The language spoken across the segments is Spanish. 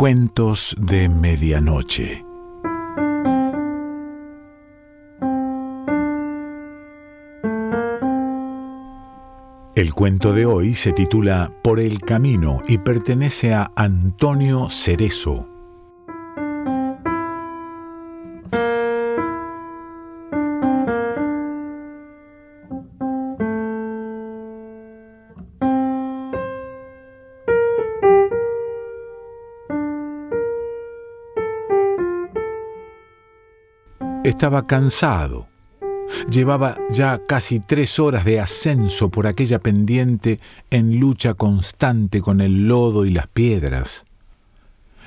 Cuentos de Medianoche. El cuento de hoy se titula Por el Camino y pertenece a Antonio Cerezo. Estaba cansado. Llevaba ya casi tres horas de ascenso por aquella pendiente en lucha constante con el lodo y las piedras.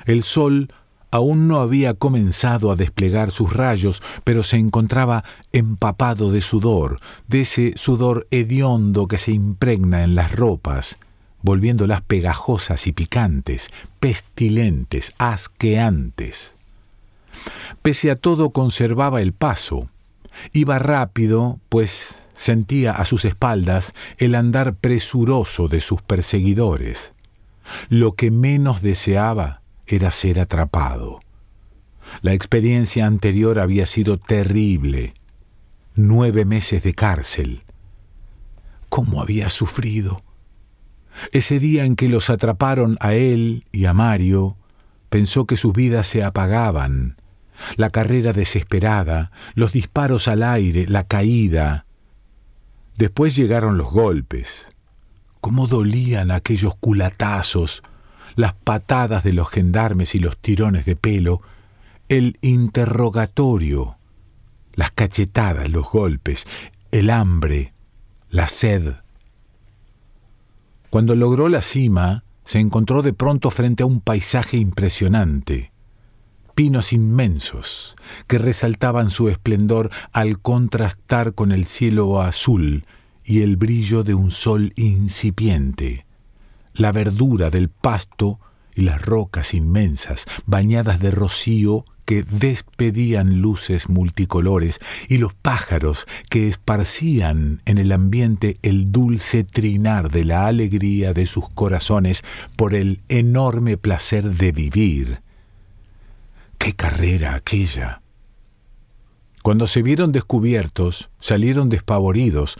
El sol aún no había comenzado a desplegar sus rayos, pero se encontraba empapado de sudor, de ese sudor hediondo que se impregna en las ropas, volviéndolas pegajosas y picantes, pestilentes, asqueantes. Pese a todo conservaba el paso. Iba rápido, pues sentía a sus espaldas el andar presuroso de sus perseguidores. Lo que menos deseaba era ser atrapado. La experiencia anterior había sido terrible. Nueve meses de cárcel. ¿Cómo había sufrido? Ese día en que los atraparon a él y a Mario, pensó que sus vidas se apagaban la carrera desesperada, los disparos al aire, la caída. Después llegaron los golpes. Cómo dolían aquellos culatazos, las patadas de los gendarmes y los tirones de pelo, el interrogatorio, las cachetadas, los golpes, el hambre, la sed. Cuando logró la cima, se encontró de pronto frente a un paisaje impresionante pinos inmensos que resaltaban su esplendor al contrastar con el cielo azul y el brillo de un sol incipiente, la verdura del pasto y las rocas inmensas, bañadas de rocío que despedían luces multicolores, y los pájaros que esparcían en el ambiente el dulce trinar de la alegría de sus corazones por el enorme placer de vivir, ¡Qué carrera aquella! Cuando se vieron descubiertos, salieron despavoridos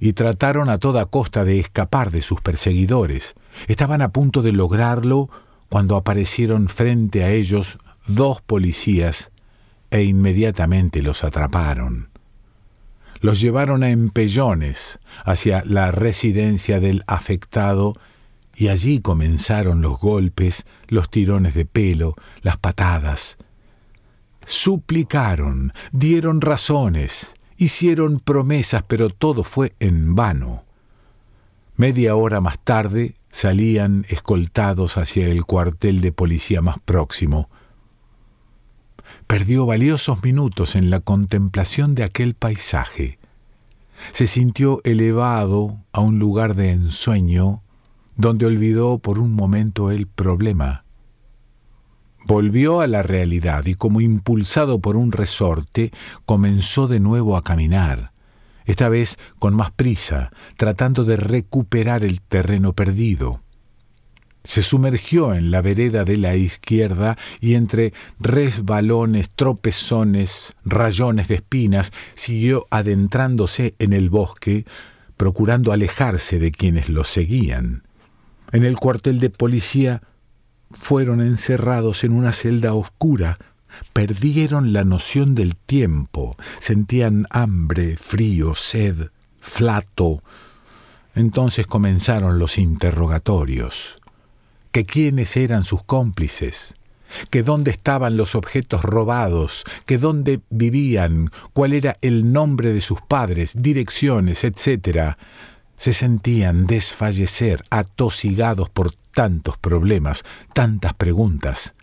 y trataron a toda costa de escapar de sus perseguidores. Estaban a punto de lograrlo cuando aparecieron frente a ellos dos policías e inmediatamente los atraparon. Los llevaron a empellones hacia la residencia del afectado y allí comenzaron los golpes, los tirones de pelo, las patadas. Suplicaron, dieron razones, hicieron promesas, pero todo fue en vano. Media hora más tarde salían escoltados hacia el cuartel de policía más próximo. Perdió valiosos minutos en la contemplación de aquel paisaje. Se sintió elevado a un lugar de ensueño donde olvidó por un momento el problema. Volvió a la realidad y como impulsado por un resorte, comenzó de nuevo a caminar, esta vez con más prisa, tratando de recuperar el terreno perdido. Se sumergió en la vereda de la izquierda y entre resbalones, tropezones, rayones de espinas, siguió adentrándose en el bosque, procurando alejarse de quienes lo seguían. En el cuartel de policía fueron encerrados en una celda oscura, perdieron la noción del tiempo, sentían hambre, frío, sed, flato. Entonces comenzaron los interrogatorios. Que quiénes eran sus cómplices, que dónde estaban los objetos robados, que dónde vivían, cuál era el nombre de sus padres, direcciones, etc se sentían desfallecer, atosigados por tantos problemas, tantas preguntas.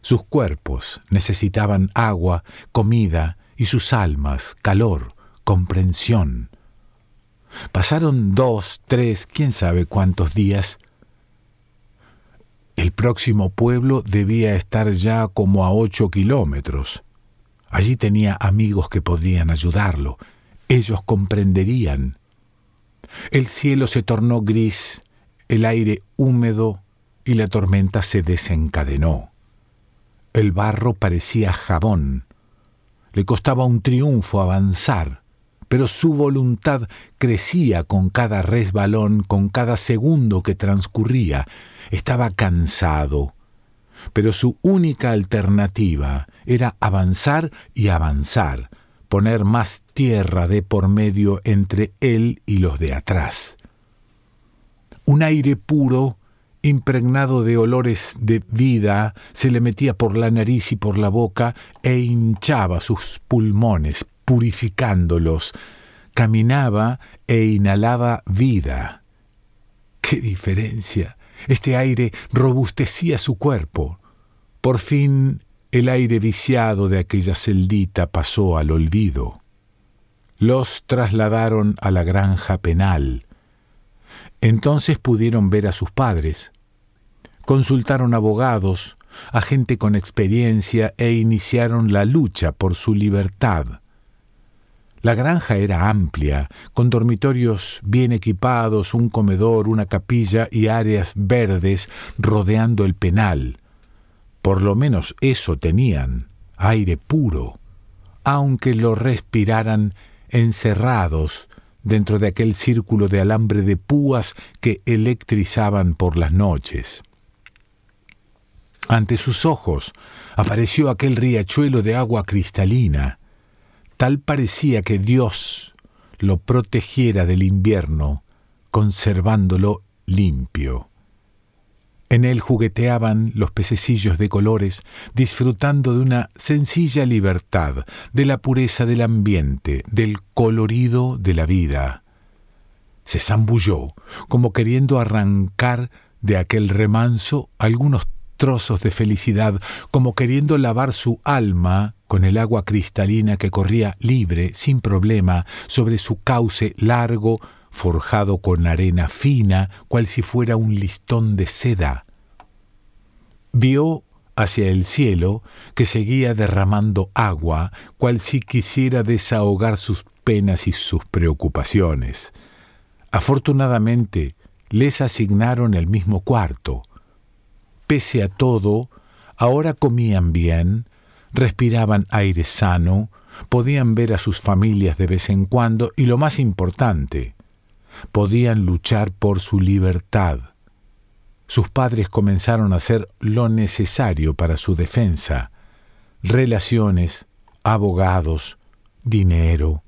Sus cuerpos necesitaban agua, comida, y sus almas calor, comprensión. Pasaron dos, tres, quién sabe cuántos días. El próximo pueblo debía estar ya como a ocho kilómetros. Allí tenía amigos que podrían ayudarlo. Ellos comprenderían. El cielo se tornó gris, el aire húmedo y la tormenta se desencadenó. El barro parecía jabón. Le costaba un triunfo avanzar, pero su voluntad crecía con cada resbalón, con cada segundo que transcurría. Estaba cansado, pero su única alternativa era avanzar y avanzar, poner más tierra de por medio entre él y los de atrás. Un aire puro, impregnado de olores de vida, se le metía por la nariz y por la boca e hinchaba sus pulmones, purificándolos. Caminaba e inhalaba vida. ¡Qué diferencia! Este aire robustecía su cuerpo. Por fin el aire viciado de aquella celdita pasó al olvido. Los trasladaron a la granja penal. Entonces pudieron ver a sus padres. Consultaron abogados, a gente con experiencia e iniciaron la lucha por su libertad. La granja era amplia, con dormitorios bien equipados, un comedor, una capilla y áreas verdes rodeando el penal. Por lo menos eso tenían, aire puro, aunque lo respiraran encerrados dentro de aquel círculo de alambre de púas que electrizaban por las noches. Ante sus ojos apareció aquel riachuelo de agua cristalina. Tal parecía que Dios lo protegiera del invierno, conservándolo limpio. En él jugueteaban los pececillos de colores, disfrutando de una sencilla libertad, de la pureza del ambiente, del colorido de la vida. Se zambulló, como queriendo arrancar de aquel remanso algunos trozos de felicidad, como queriendo lavar su alma con el agua cristalina que corría libre, sin problema, sobre su cauce largo, forjado con arena fina, cual si fuera un listón de seda. Vio hacia el cielo que seguía derramando agua, cual si quisiera desahogar sus penas y sus preocupaciones. Afortunadamente, les asignaron el mismo cuarto. Pese a todo, ahora comían bien, respiraban aire sano, podían ver a sus familias de vez en cuando y lo más importante, podían luchar por su libertad. Sus padres comenzaron a hacer lo necesario para su defensa, relaciones, abogados, dinero.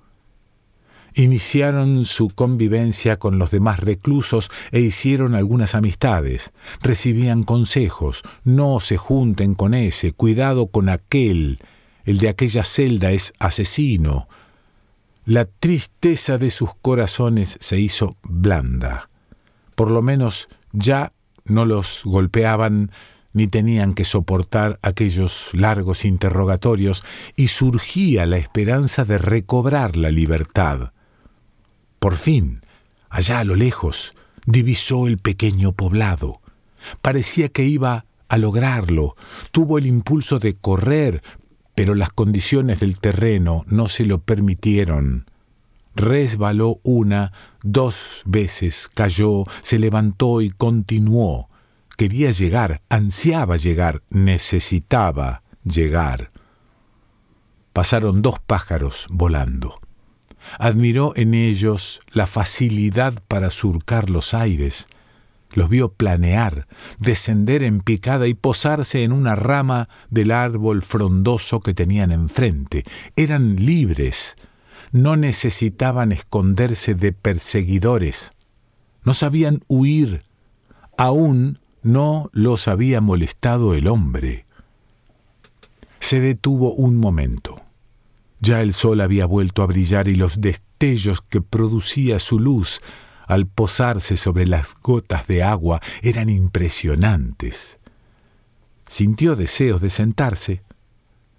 Iniciaron su convivencia con los demás reclusos e hicieron algunas amistades. Recibían consejos, no se junten con ese, cuidado con aquel, el de aquella celda es asesino, la tristeza de sus corazones se hizo blanda. Por lo menos ya no los golpeaban ni tenían que soportar aquellos largos interrogatorios y surgía la esperanza de recobrar la libertad. Por fin, allá a lo lejos, divisó el pequeño poblado. Parecía que iba a lograrlo. Tuvo el impulso de correr, pero las condiciones del terreno no se lo permitieron. Resbaló una, dos veces, cayó, se levantó y continuó. Quería llegar, ansiaba llegar, necesitaba llegar. Pasaron dos pájaros volando. Admiró en ellos la facilidad para surcar los aires, los vio planear, descender en picada y posarse en una rama del árbol frondoso que tenían enfrente. Eran libres, no necesitaban esconderse de perseguidores, no sabían huir, aún no los había molestado el hombre. Se detuvo un momento. Ya el sol había vuelto a brillar y los destellos que producía su luz al posarse sobre las gotas de agua eran impresionantes. Sintió deseos de sentarse,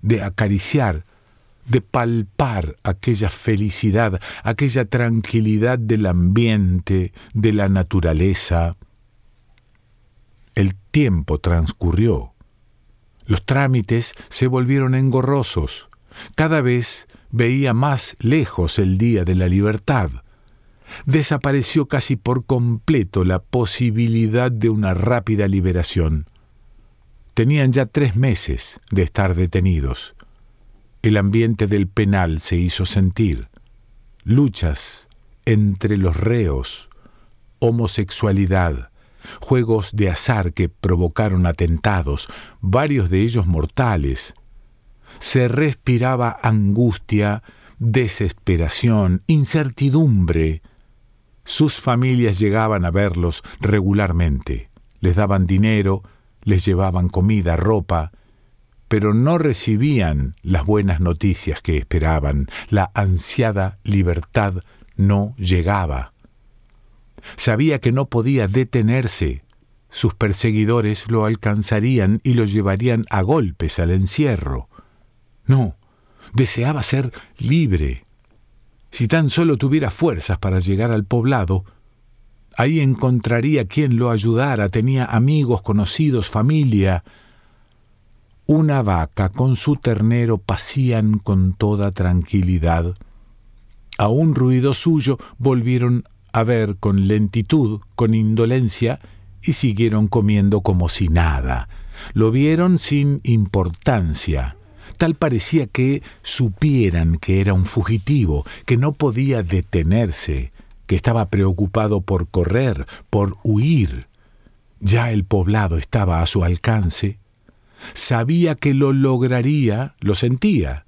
de acariciar, de palpar aquella felicidad, aquella tranquilidad del ambiente, de la naturaleza. El tiempo transcurrió. Los trámites se volvieron engorrosos. Cada vez veía más lejos el día de la libertad desapareció casi por completo la posibilidad de una rápida liberación. Tenían ya tres meses de estar detenidos. El ambiente del penal se hizo sentir. Luchas entre los reos, homosexualidad, juegos de azar que provocaron atentados, varios de ellos mortales. Se respiraba angustia, desesperación, incertidumbre. Sus familias llegaban a verlos regularmente, les daban dinero, les llevaban comida, ropa, pero no recibían las buenas noticias que esperaban, la ansiada libertad no llegaba. Sabía que no podía detenerse. Sus perseguidores lo alcanzarían y lo llevarían a golpes al encierro. No, deseaba ser libre. Si tan solo tuviera fuerzas para llegar al poblado, ahí encontraría quien lo ayudara, tenía amigos, conocidos, familia. Una vaca con su ternero pacían con toda tranquilidad. A un ruido suyo volvieron a ver con lentitud, con indolencia, y siguieron comiendo como si nada. Lo vieron sin importancia. Tal parecía que supieran que era un fugitivo, que no podía detenerse, que estaba preocupado por correr, por huir. Ya el poblado estaba a su alcance. Sabía que lo lograría, lo sentía.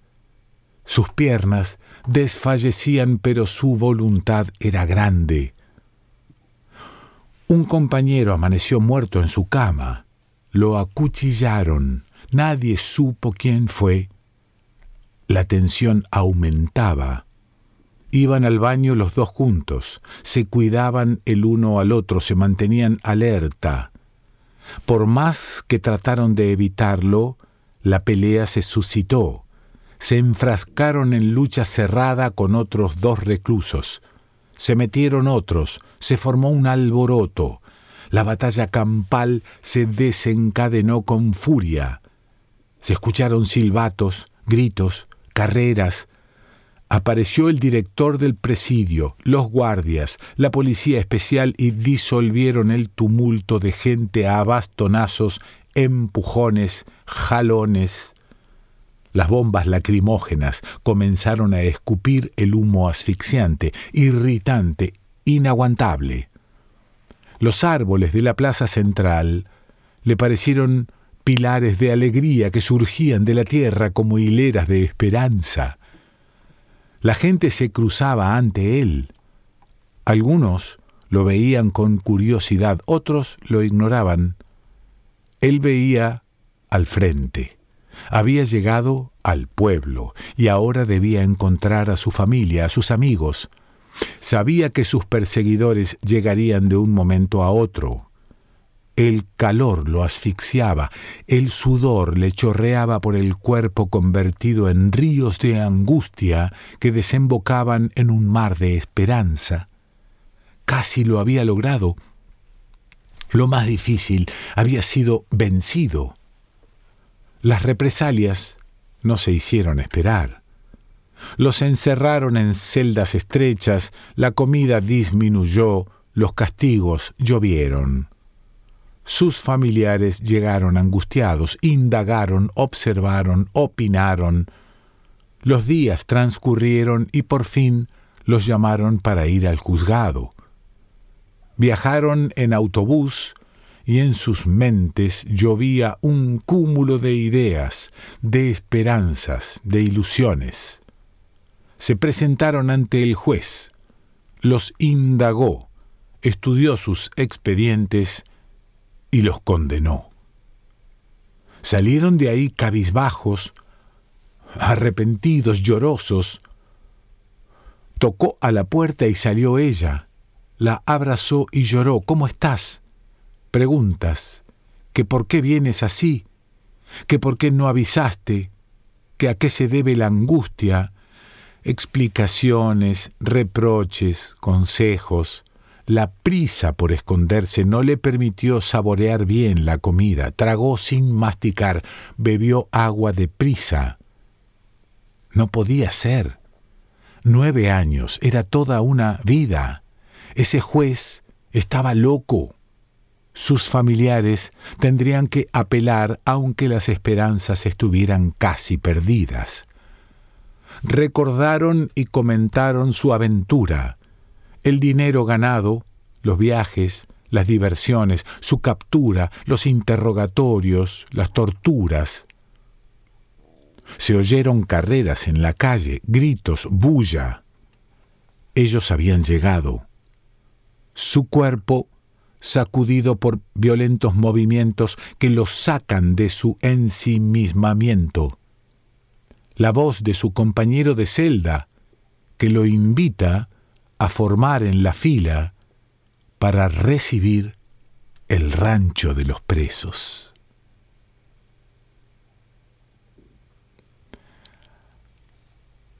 Sus piernas desfallecían, pero su voluntad era grande. Un compañero amaneció muerto en su cama. Lo acuchillaron. Nadie supo quién fue. La tensión aumentaba. Iban al baño los dos juntos, se cuidaban el uno al otro, se mantenían alerta. Por más que trataron de evitarlo, la pelea se suscitó se enfrascaron en lucha cerrada con otros dos reclusos. Se metieron otros, se formó un alboroto. La batalla campal se desencadenó con furia. Se escucharon silbatos, gritos, carreras. Apareció el director del presidio, los guardias, la policía especial y disolvieron el tumulto de gente a bastonazos, empujones, jalones. Las bombas lacrimógenas comenzaron a escupir el humo asfixiante, irritante, inaguantable. Los árboles de la plaza central le parecieron pilares de alegría que surgían de la tierra como hileras de esperanza. La gente se cruzaba ante él. Algunos lo veían con curiosidad, otros lo ignoraban. Él veía al frente. Había llegado al pueblo y ahora debía encontrar a su familia, a sus amigos. Sabía que sus perseguidores llegarían de un momento a otro. El calor lo asfixiaba, el sudor le chorreaba por el cuerpo convertido en ríos de angustia que desembocaban en un mar de esperanza. Casi lo había logrado. Lo más difícil había sido vencido. Las represalias no se hicieron esperar. Los encerraron en celdas estrechas, la comida disminuyó, los castigos llovieron. Sus familiares llegaron angustiados, indagaron, observaron, opinaron. Los días transcurrieron y por fin los llamaron para ir al juzgado. Viajaron en autobús y en sus mentes llovía un cúmulo de ideas, de esperanzas, de ilusiones. Se presentaron ante el juez, los indagó, estudió sus expedientes y los condenó. Salieron de ahí cabizbajos, arrepentidos, llorosos. Tocó a la puerta y salió ella. La abrazó y lloró. ¿Cómo estás? preguntas, que por qué vienes así, que por qué no avisaste, que a qué se debe la angustia, explicaciones, reproches, consejos. La prisa por esconderse no le permitió saborear bien la comida, tragó sin masticar, bebió agua de prisa. No podía ser. Nueve años era toda una vida. Ese juez estaba loco. sus familiares tendrían que apelar aunque las esperanzas estuvieran casi perdidas. Recordaron y comentaron su aventura, el dinero ganado, los viajes, las diversiones, su captura, los interrogatorios, las torturas. Se oyeron carreras en la calle, gritos, bulla. Ellos habían llegado. Su cuerpo sacudido por violentos movimientos que lo sacan de su ensimismamiento. La voz de su compañero de celda, que lo invita a formar en la fila para recibir el rancho de los presos.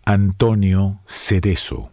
Antonio Cerezo